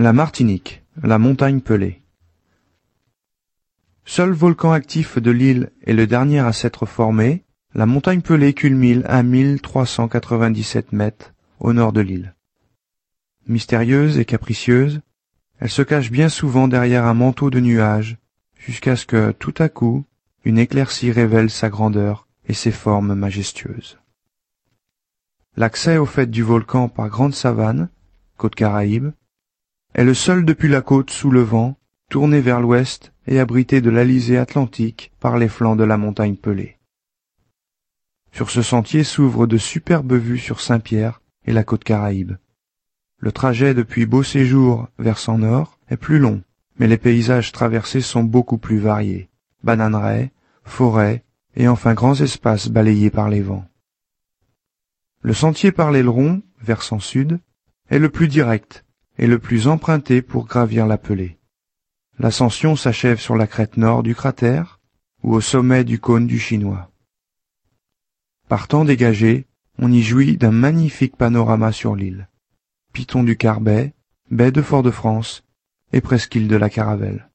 La Martinique, la montagne Pelée. Seul volcan actif de l'île et le dernier à s'être formé, la montagne Pelée culmine à 1397 mètres au nord de l'île. Mystérieuse et capricieuse, elle se cache bien souvent derrière un manteau de nuages, jusqu'à ce que, tout à coup, une éclaircie révèle sa grandeur et ses formes majestueuses. L'accès au fait du volcan par Grande Savane, côte Caraïbe, est le seul depuis la côte sous le vent, tourné vers l'ouest et abrité de l'Alizé atlantique par les flancs de la montagne Pelée. Sur ce sentier s'ouvrent de superbes vues sur Saint-Pierre et la côte Caraïbe. Le trajet depuis Beau Séjour vers nord est plus long, mais les paysages traversés sont beaucoup plus variés. Bananeraies, forêts et enfin grands espaces balayés par les vents. Le sentier par l'aileron, versant sud, est le plus direct et le plus emprunté pour gravir la Pelée. L'ascension s'achève sur la crête nord du cratère ou au sommet du cône du Chinois. Partant dégagé, on y jouit d'un magnifique panorama sur l'île. Piton du Carbet, baie de Fort-de-France et presqu'île de la Caravelle.